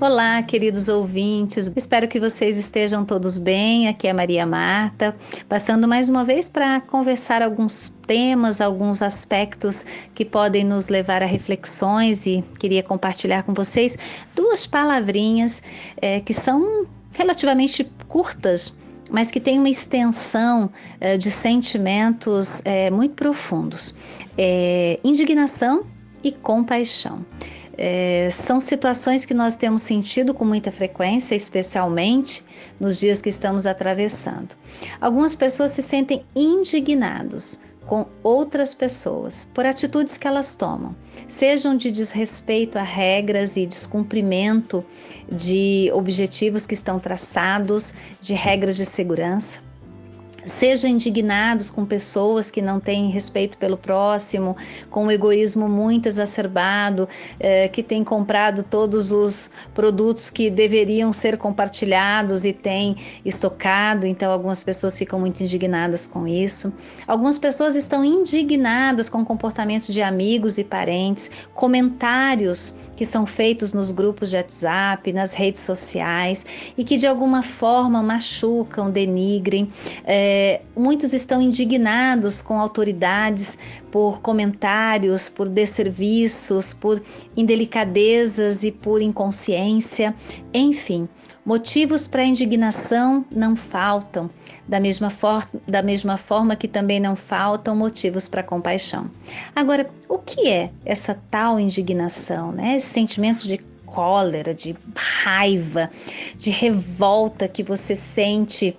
Olá, queridos ouvintes. Espero que vocês estejam todos bem. Aqui é Maria Marta, passando mais uma vez para conversar alguns temas, alguns aspectos que podem nos levar a reflexões e queria compartilhar com vocês duas palavrinhas é, que são relativamente curtas, mas que têm uma extensão é, de sentimentos é, muito profundos: é, indignação e compaixão. É, são situações que nós temos sentido com muita frequência, especialmente nos dias que estamos atravessando. Algumas pessoas se sentem indignados com outras pessoas por atitudes que elas tomam, sejam de desrespeito a regras e descumprimento de objetivos que estão traçados, de regras de segurança Sejam indignados com pessoas que não têm respeito pelo próximo, com um egoísmo muito exacerbado, eh, que têm comprado todos os produtos que deveriam ser compartilhados e têm estocado, então algumas pessoas ficam muito indignadas com isso. Algumas pessoas estão indignadas com comportamentos de amigos e parentes, comentários que são feitos nos grupos de WhatsApp, nas redes sociais e que de alguma forma machucam, denigrem. É, muitos estão indignados com autoridades por comentários, por desserviços, por indelicadezas e por inconsciência, enfim. Motivos para indignação não faltam, da mesma, for da mesma forma que também não faltam motivos para compaixão. Agora, o que é essa tal indignação, né? Esse sentimento de cólera, de raiva, de revolta que você sente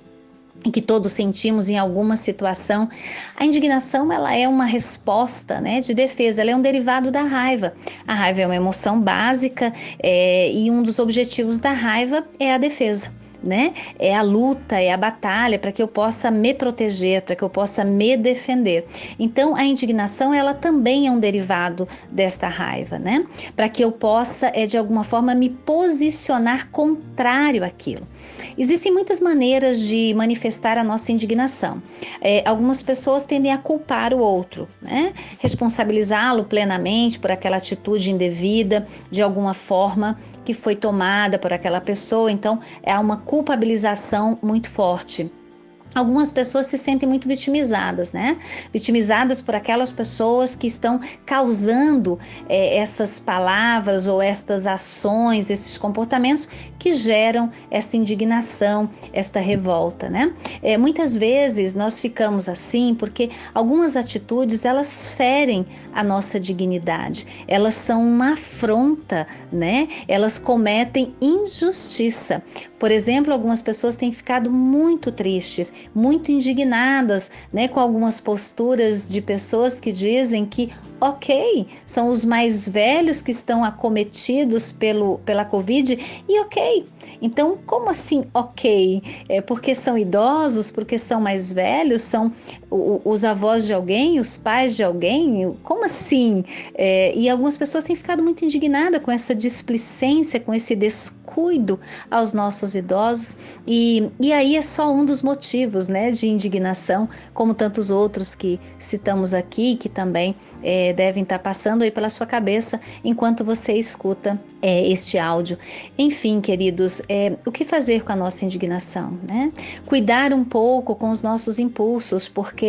que todos sentimos em alguma situação, a indignação ela é uma resposta né, de defesa, ela é um derivado da raiva. A raiva é uma emoção básica é, e um dos objetivos da raiva é a defesa né? É a luta, é a batalha para que eu possa me proteger, para que eu possa me defender. Então, a indignação, ela também é um derivado desta raiva, né? Para que eu possa, é, de alguma forma, me posicionar contrário àquilo. Existem muitas maneiras de manifestar a nossa indignação. É, algumas pessoas tendem a culpar o outro, né? responsabilizá-lo plenamente por aquela atitude indevida, de alguma forma que foi tomada por aquela pessoa. Então, é uma culpabilização muito forte. Algumas pessoas se sentem muito vitimizadas, né? Vitimizadas por aquelas pessoas que estão causando é, essas palavras ou estas ações, esses comportamentos que geram essa indignação, esta revolta, né? É, muitas vezes nós ficamos assim porque algumas atitudes elas ferem a nossa dignidade, elas são uma afronta, né? Elas cometem injustiça. Por exemplo, algumas pessoas têm ficado muito tristes, muito indignadas, né, com algumas posturas de pessoas que dizem que ok, são os mais velhos que estão acometidos pelo, pela Covid e ok. Então, como assim ok? É porque são idosos, porque são mais velhos, são os avós de alguém, os pais de alguém? Como assim? É, e algumas pessoas têm ficado muito indignadas com essa displicência, com esse descuido aos nossos idosos, e, e aí é só um dos motivos né, de indignação, como tantos outros que citamos aqui, que também é, devem estar passando aí pela sua cabeça enquanto você escuta é, este áudio. Enfim, queridos, é, o que fazer com a nossa indignação? Né? Cuidar um pouco com os nossos impulsos, porque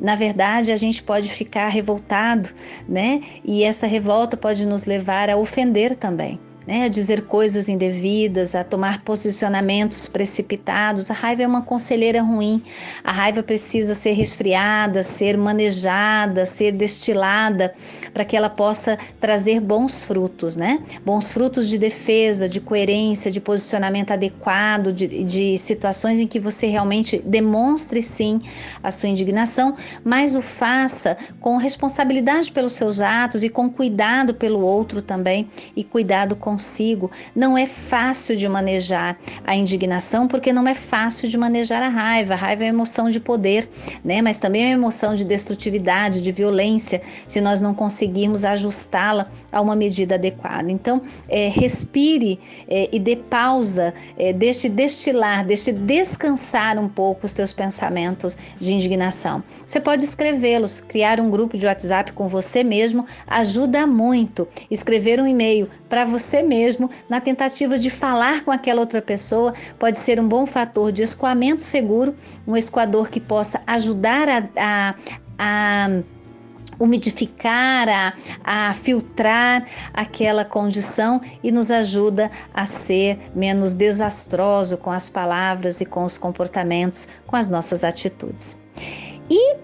na verdade a gente pode ficar revoltado, né? E essa revolta pode nos levar a ofender também né, a dizer coisas indevidas, a tomar posicionamentos precipitados. A raiva é uma conselheira ruim. A raiva precisa ser resfriada, ser manejada, ser destilada para que ela possa trazer bons frutos, né? Bons frutos de defesa, de coerência, de posicionamento adequado, de, de situações em que você realmente demonstre sim a sua indignação, mas o faça com responsabilidade pelos seus atos e com cuidado pelo outro também e cuidado com consigo. Não é fácil de manejar a indignação, porque não é fácil de manejar a raiva. A raiva é uma emoção de poder, né? Mas também é uma emoção de destrutividade, de violência, se nós não conseguirmos ajustá-la a uma medida adequada. Então, é, respire é, e dê pausa, é, deixe destilar, deixe descansar um pouco os teus pensamentos de indignação. Você pode escrevê-los, criar um grupo de WhatsApp com você mesmo ajuda muito. Escrever um e-mail para você mesmo na tentativa de falar com aquela outra pessoa pode ser um bom fator de escoamento seguro, um escoador que possa ajudar a, a, a umidificar, a, a, filtrar aquela condição e nos ajuda a ser menos desastroso com as palavras e com os comportamentos, com as nossas atitudes. E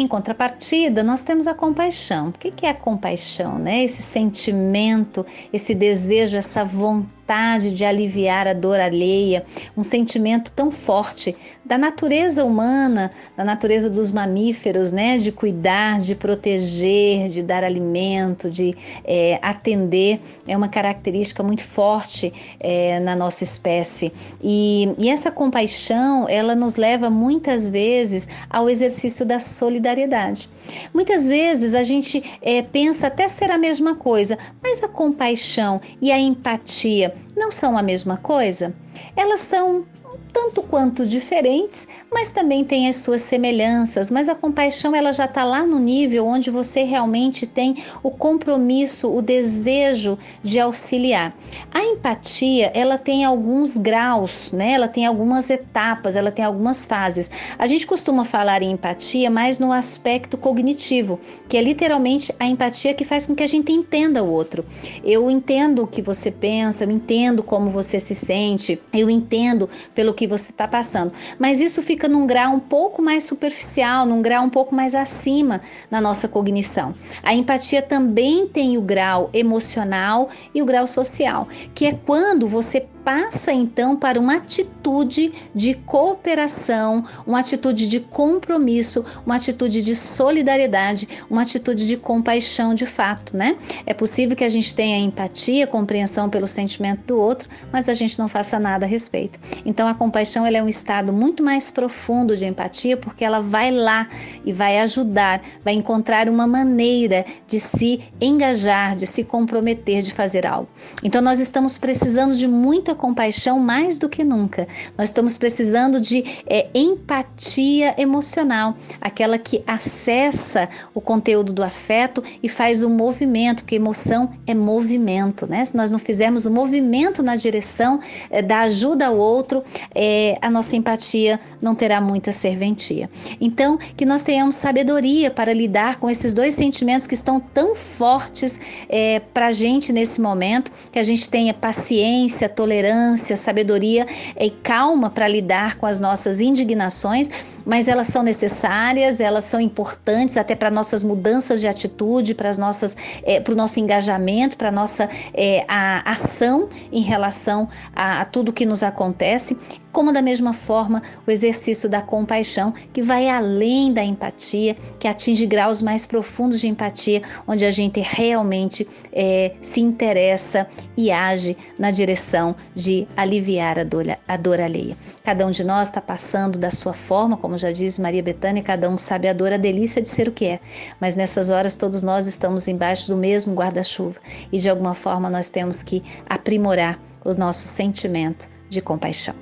em contrapartida, nós temos a compaixão. O que é a compaixão? Né? Esse sentimento, esse desejo, essa vontade vontade de aliviar a dor alheia, um sentimento tão forte da natureza humana, da natureza dos mamíferos, né? De cuidar, de proteger, de dar alimento, de é, atender, é uma característica muito forte é, na nossa espécie. E, e essa compaixão, ela nos leva muitas vezes ao exercício da solidariedade. Muitas vezes a gente é, pensa até ser a mesma coisa, mas a compaixão e a empatia não são a mesma coisa? Elas são tanto quanto diferentes, mas também têm as suas semelhanças. Mas a compaixão ela já está lá no nível onde você realmente tem o compromisso, o desejo de auxiliar. A empatia ela tem alguns graus, né? Ela tem algumas etapas, ela tem algumas fases. A gente costuma falar em empatia mais no aspecto cognitivo, que é literalmente a empatia que faz com que a gente entenda o outro. Eu entendo o que você pensa, eu entendo como você se sente, eu entendo pelo que você está passando. Mas isso fica num grau um pouco mais superficial, num grau um pouco mais acima na nossa cognição. A empatia também tem o grau emocional e o grau social, que é quando você passa então para uma atitude de cooperação, uma atitude de compromisso, uma atitude de solidariedade, uma atitude de compaixão de fato, né? É possível que a gente tenha empatia, compreensão pelo sentimento do outro, mas a gente não faça nada a respeito. Então a compaixão ela é um estado muito mais profundo de empatia porque ela vai lá e vai ajudar, vai encontrar uma maneira de se engajar, de se comprometer, de fazer algo. Então nós estamos precisando de muita compaixão mais do que nunca. Nós estamos precisando de é, empatia emocional, aquela que acessa o conteúdo do afeto e faz o movimento, porque emoção é movimento, né? Se nós não fizermos o movimento na direção é, da ajuda ao outro, é, a nossa empatia não terá muita serventia. Então, que nós tenhamos sabedoria para lidar com esses dois sentimentos que estão tão fortes é, para a gente nesse momento, que a gente tenha paciência, tolerância tolerância, sabedoria e calma para lidar com as nossas indignações, mas elas são necessárias, elas são importantes até para nossas mudanças de atitude, para as nossas, é, para o nosso engajamento, para nossa é, a ação em relação a, a tudo que nos acontece como da mesma forma o exercício da compaixão, que vai além da empatia, que atinge graus mais profundos de empatia, onde a gente realmente é, se interessa e age na direção de aliviar a dor, a dor alheia. Cada um de nós está passando da sua forma, como já diz Maria Betânia, cada um sabe a dor, a delícia de ser o que é, mas nessas horas todos nós estamos embaixo do mesmo guarda-chuva e de alguma forma nós temos que aprimorar o nosso sentimento de compaixão.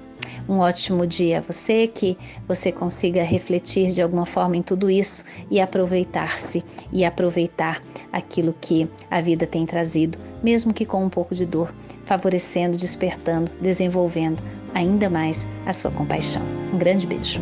Um ótimo dia a você, que você consiga refletir de alguma forma em tudo isso e aproveitar-se e aproveitar aquilo que a vida tem trazido, mesmo que com um pouco de dor, favorecendo, despertando, desenvolvendo ainda mais a sua compaixão. Um grande beijo.